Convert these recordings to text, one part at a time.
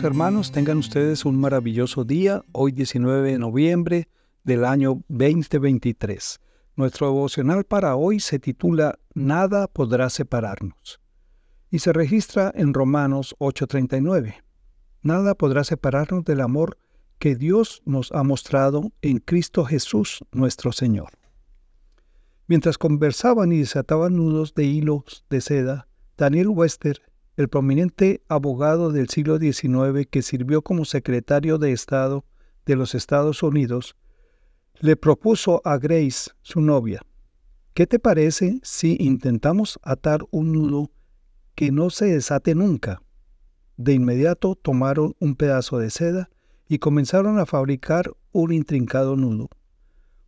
hermanos, tengan ustedes un maravilloso día, hoy 19 de noviembre del año 2023. Nuestro devocional para hoy se titula Nada podrá separarnos y se registra en Romanos 8:39. Nada podrá separarnos del amor que Dios nos ha mostrado en Cristo Jesús nuestro Señor. Mientras conversaban y desataban nudos de hilos de seda, Daniel Wester, el prominente abogado del siglo XIX que sirvió como secretario de Estado de los Estados Unidos, le propuso a Grace, su novia, ¿qué te parece si intentamos atar un nudo que no se desate nunca? De inmediato tomaron un pedazo de seda y comenzaron a fabricar un intrincado nudo.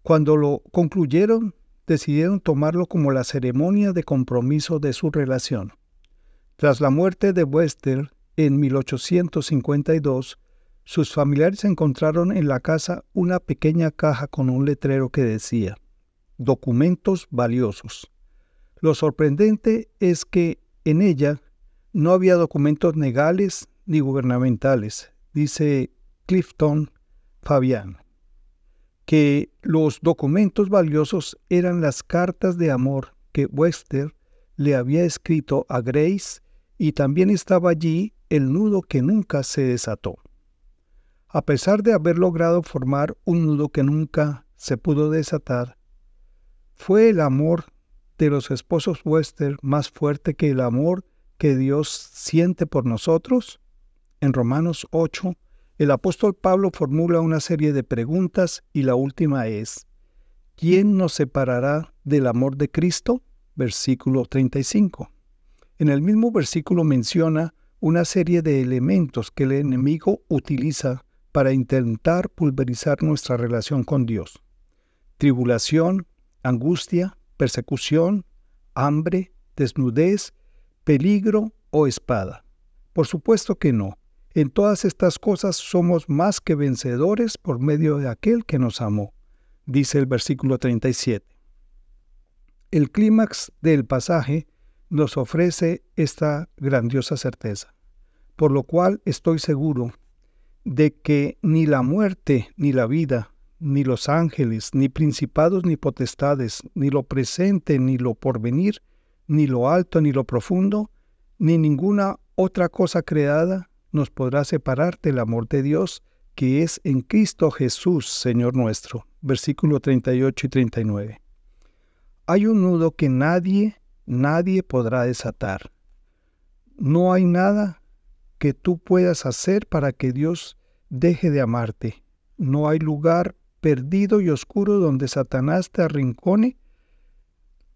Cuando lo concluyeron, decidieron tomarlo como la ceremonia de compromiso de su relación. Tras la muerte de Wester en 1852, sus familiares encontraron en la casa una pequeña caja con un letrero que decía, documentos valiosos. Lo sorprendente es que en ella no había documentos legales ni gubernamentales, dice Clifton Fabian, que los documentos valiosos eran las cartas de amor que Wester le había escrito a Grace y también estaba allí el nudo que nunca se desató. A pesar de haber logrado formar un nudo que nunca se pudo desatar, fue el amor de los esposos Wester más fuerte que el amor que Dios siente por nosotros? En Romanos 8, el apóstol Pablo formula una serie de preguntas y la última es, ¿quién nos separará del amor de Cristo? Versículo 35. En el mismo versículo menciona una serie de elementos que el enemigo utiliza para intentar pulverizar nuestra relación con Dios. Tribulación, angustia, persecución, hambre, desnudez, peligro o espada. Por supuesto que no. En todas estas cosas somos más que vencedores por medio de aquel que nos amó, dice el versículo 37. El clímax del pasaje nos ofrece esta grandiosa certeza, por lo cual estoy seguro de que ni la muerte, ni la vida, ni los ángeles, ni principados, ni potestades, ni lo presente, ni lo porvenir, ni lo alto, ni lo profundo, ni ninguna otra cosa creada nos podrá separar del amor de Dios que es en Cristo Jesús, Señor nuestro. Versículo 38 y 39. Hay un nudo que nadie nadie podrá desatar. No hay nada que tú puedas hacer para que Dios deje de amarte. No hay lugar perdido y oscuro donde Satanás te arrincone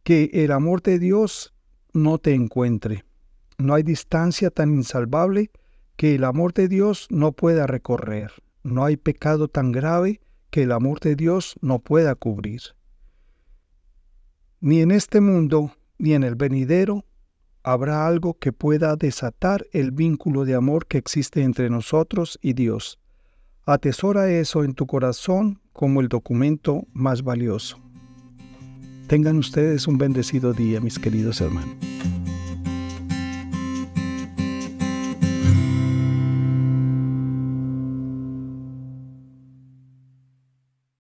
que el amor de Dios no te encuentre. No hay distancia tan insalvable que el amor de Dios no pueda recorrer. No hay pecado tan grave que el amor de Dios no pueda cubrir. Ni en este mundo ni en el venidero habrá algo que pueda desatar el vínculo de amor que existe entre nosotros y Dios. Atesora eso en tu corazón como el documento más valioso. Tengan ustedes un bendecido día, mis queridos hermanos.